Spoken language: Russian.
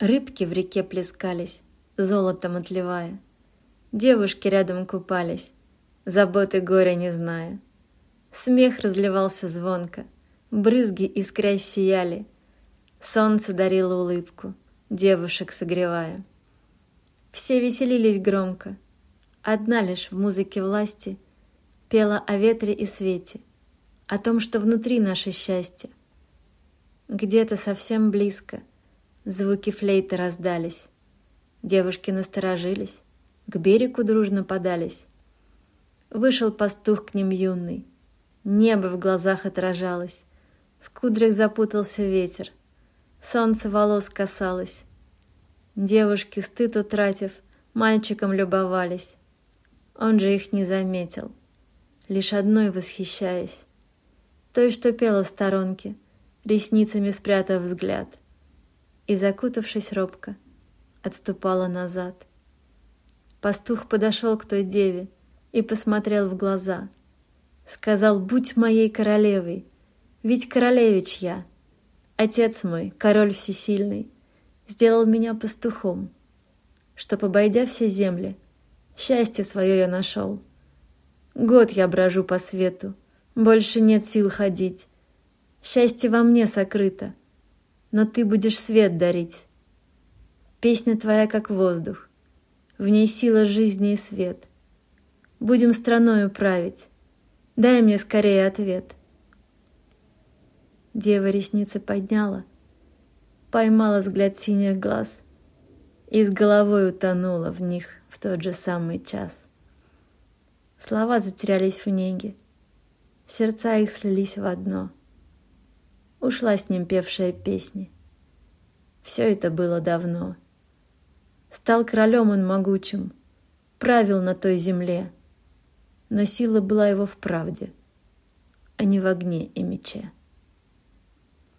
Рыбки в реке плескались, золотом отливая. Девушки рядом купались, заботы горя не зная. Смех разливался звонко, брызги искрясь сияли. Солнце дарило улыбку, девушек согревая. Все веселились громко, одна лишь в музыке власти Пела о ветре и свете, о том, что внутри наше счастье. Где-то совсем близко звуки флейты раздались. Девушки насторожились, к берегу дружно подались. Вышел пастух к ним юный, небо в глазах отражалось, в кудрях запутался ветер, солнце волос касалось. Девушки, стыд утратив, мальчиком любовались. Он же их не заметил, лишь одной восхищаясь. Той, что пела в сторонке, ресницами спрятав взгляд, и, закутавшись робко, отступала назад. Пастух подошел к той деве и посмотрел в глаза. Сказал, будь моей королевой, ведь королевич я. Отец мой, король всесильный, сделал меня пастухом, чтоб, обойдя все земли, счастье свое я нашел. Год я брожу по свету, больше нет сил ходить. Счастье во мне сокрыто, но ты будешь свет дарить. Песня твоя как воздух, в ней сила жизни и свет. Будем страною править, дай мне скорее ответ. Дева ресницы подняла — поймала взгляд синих глаз и с головой утонула в них в тот же самый час. Слова затерялись в неге, сердца их слились в одно. Ушла с ним певшая песни. Все это было давно. Стал королем он могучим, правил на той земле, но сила была его в правде, а не в огне и мече.